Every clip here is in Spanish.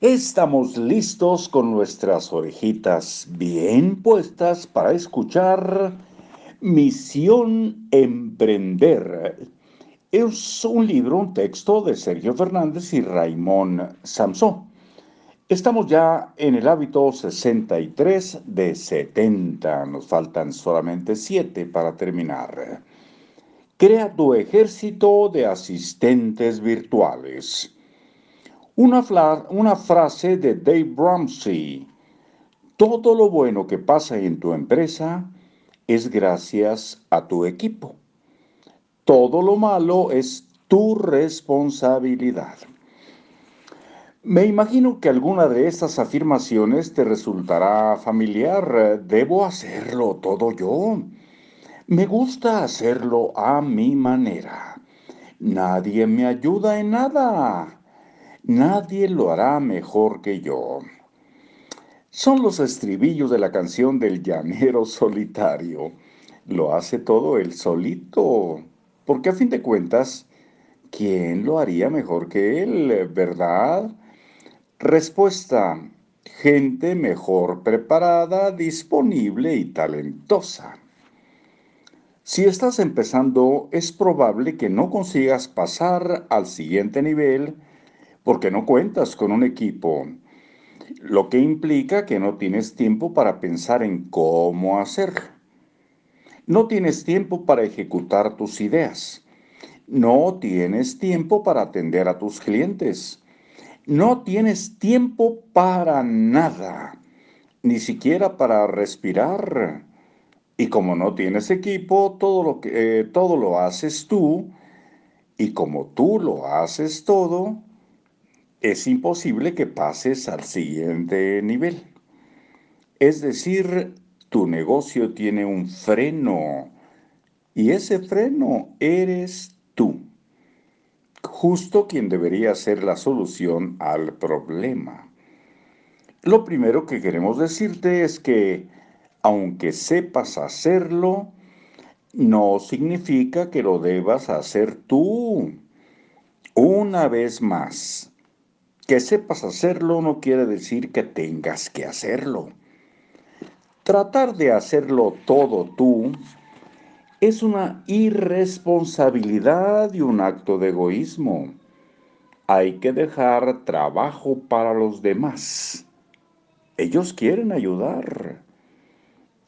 Estamos listos con nuestras orejitas bien puestas para escuchar Misión Emprender. Es un libro, un texto de Sergio Fernández y Raimón Samson. Estamos ya en el hábito 63 de 70. Nos faltan solamente 7 para terminar. Crea tu ejército de asistentes virtuales. Una, una frase de Dave Ramsey. Todo lo bueno que pasa en tu empresa es gracias a tu equipo. Todo lo malo es tu responsabilidad. Me imagino que alguna de estas afirmaciones te resultará familiar. Debo hacerlo todo yo. Me gusta hacerlo a mi manera. Nadie me ayuda en nada. Nadie lo hará mejor que yo. Son los estribillos de la canción del llanero solitario. Lo hace todo él solito. Porque a fin de cuentas, ¿quién lo haría mejor que él, verdad? Respuesta. Gente mejor preparada, disponible y talentosa. Si estás empezando, es probable que no consigas pasar al siguiente nivel porque no cuentas con un equipo, lo que implica que no tienes tiempo para pensar en cómo hacerlo. No tienes tiempo para ejecutar tus ideas. No tienes tiempo para atender a tus clientes no tienes tiempo para nada, ni siquiera para respirar. Y como no tienes equipo, todo lo, que, eh, todo lo haces tú. Y como tú lo haces todo, es imposible que pases al siguiente nivel. Es decir, tu negocio tiene un freno y ese freno eres tú justo quien debería ser la solución al problema. Lo primero que queremos decirte es que, aunque sepas hacerlo, no significa que lo debas hacer tú. Una vez más, que sepas hacerlo no quiere decir que tengas que hacerlo. Tratar de hacerlo todo tú es una irresponsabilidad y un acto de egoísmo. Hay que dejar trabajo para los demás. Ellos quieren ayudar.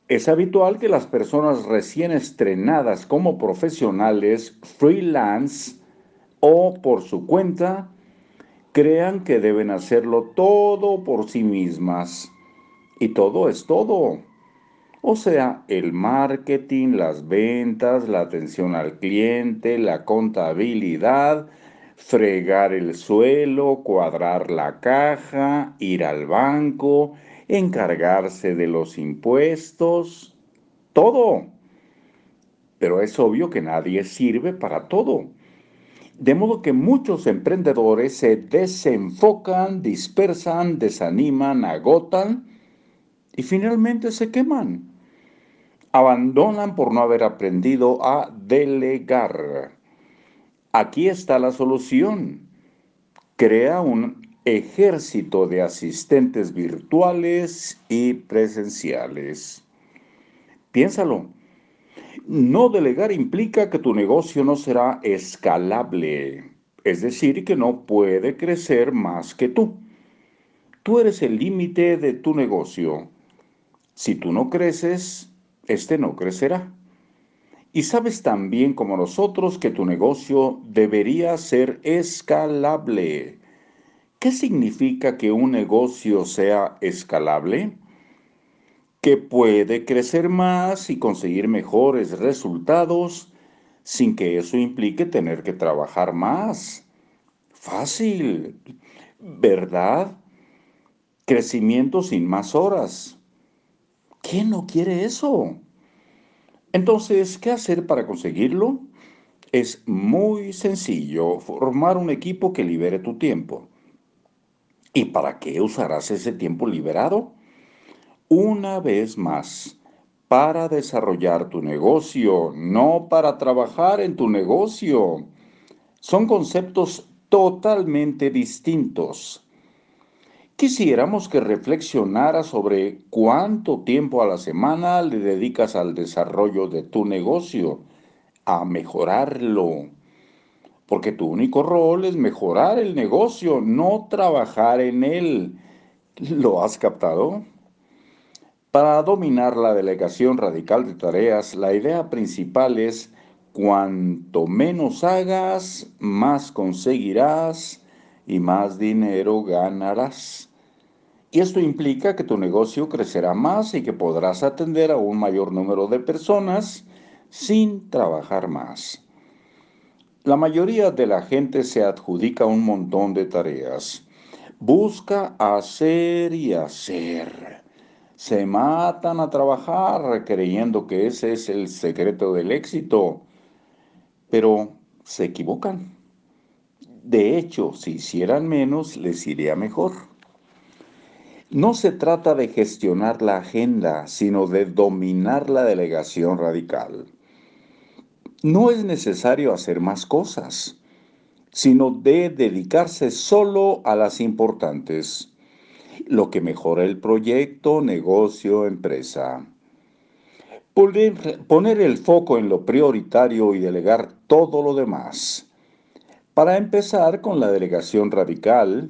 Es habitual que las personas recién estrenadas como profesionales, freelance o por su cuenta, crean que deben hacerlo todo por sí mismas. Y todo es todo o sea, el marketing, las ventas, la atención al cliente, la contabilidad, fregar el suelo, cuadrar la caja, ir al banco, encargarse de los impuestos, todo. Pero es obvio que nadie sirve para todo. De modo que muchos emprendedores se desenfocan, dispersan, desaniman, agotan y finalmente se queman abandonan por no haber aprendido a delegar. Aquí está la solución. Crea un ejército de asistentes virtuales y presenciales. Piénsalo. No delegar implica que tu negocio no será escalable, es decir, que no puede crecer más que tú. Tú eres el límite de tu negocio. Si tú no creces, este no crecerá. Y sabes también como nosotros que tu negocio debería ser escalable. ¿Qué significa que un negocio sea escalable? Que puede crecer más y conseguir mejores resultados sin que eso implique tener que trabajar más. Fácil, ¿verdad? Crecimiento sin más horas. ¿Quién no quiere eso? Entonces, ¿qué hacer para conseguirlo? Es muy sencillo, formar un equipo que libere tu tiempo. ¿Y para qué usarás ese tiempo liberado? Una vez más, para desarrollar tu negocio, no para trabajar en tu negocio. Son conceptos totalmente distintos. Quisiéramos que reflexionara sobre cuánto tiempo a la semana le dedicas al desarrollo de tu negocio, a mejorarlo. Porque tu único rol es mejorar el negocio, no trabajar en él. ¿Lo has captado? Para dominar la delegación radical de tareas, la idea principal es cuanto menos hagas, más conseguirás y más dinero ganarás. Y esto implica que tu negocio crecerá más y que podrás atender a un mayor número de personas sin trabajar más. La mayoría de la gente se adjudica un montón de tareas. Busca hacer y hacer. Se matan a trabajar creyendo que ese es el secreto del éxito, pero se equivocan. De hecho, si hicieran menos, les iría mejor. No se trata de gestionar la agenda, sino de dominar la delegación radical. No es necesario hacer más cosas, sino de dedicarse solo a las importantes, lo que mejora el proyecto, negocio, empresa. Poner, el foco en lo prioritario y delegar todo lo demás. Para empezar con la delegación radical,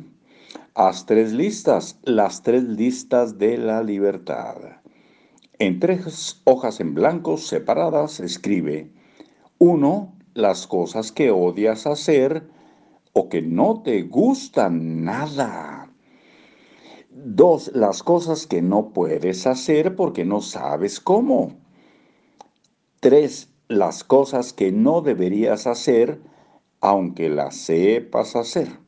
Haz tres listas, las tres listas de la libertad. En tres hojas en blanco separadas escribe, uno, las cosas que odias hacer o que no te gustan nada. Dos, las cosas que no puedes hacer porque no sabes cómo. Tres, las cosas que no deberías hacer aunque las sepas hacer.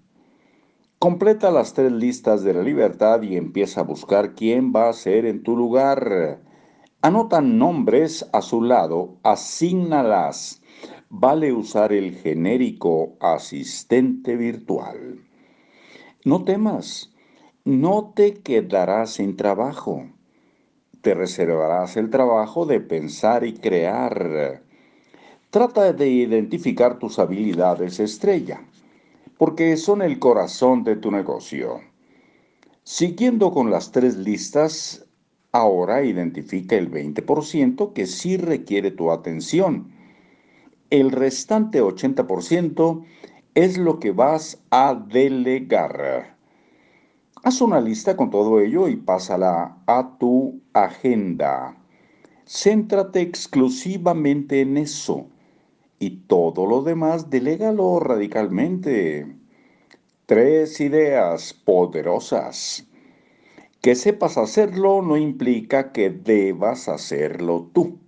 Completa las tres listas de la libertad y empieza a buscar quién va a ser en tu lugar. Anota nombres a su lado, asígnalas. Vale usar el genérico asistente virtual. No temas, no te quedarás sin trabajo. Te reservarás el trabajo de pensar y crear. Trata de identificar tus habilidades estrella porque son el corazón de tu negocio. Siguiendo con las tres listas, ahora identifica el 20% que sí requiere tu atención. El restante 80% es lo que vas a delegar. Haz una lista con todo ello y pásala a tu agenda. Céntrate exclusivamente en eso y todo lo demás delégalo radicalmente. Tres ideas poderosas. Que sepas hacerlo no implica que debas hacerlo tú.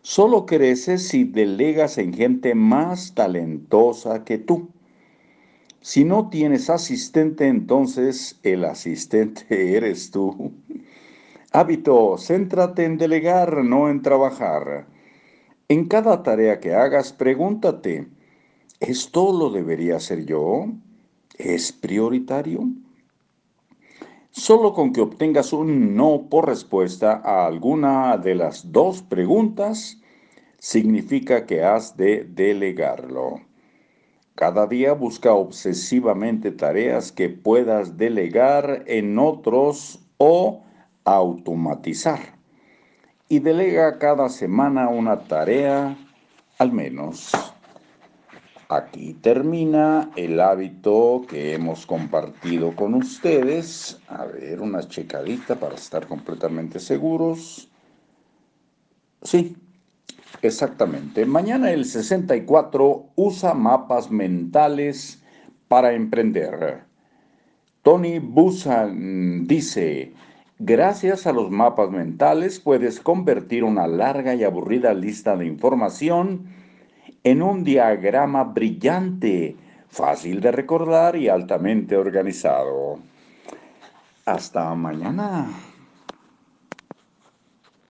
Solo creces si delegas en gente más talentosa que tú. Si no tienes asistente, entonces el asistente eres tú. Hábito, céntrate en delegar, no en trabajar. En cada tarea que hagas, pregúntate, ¿esto lo debería hacer yo? ¿Es prioritario? Solo con que obtengas un no por respuesta a alguna de las dos preguntas, significa que has de delegarlo. Cada día busca obsesivamente tareas que puedas delegar en otros o automatizar y delega cada semana una tarea al menos. Aquí termina el hábito que hemos compartido con ustedes. A ver, una checadita para estar completamente seguros. Sí, exactamente. Mañana el 64 usa mapas mentales para emprender. Tony Busan dice, Gracias a los mapas mentales puedes convertir una larga y aburrida lista de información en un diagrama brillante, fácil de recordar y altamente organizado. Hasta mañana.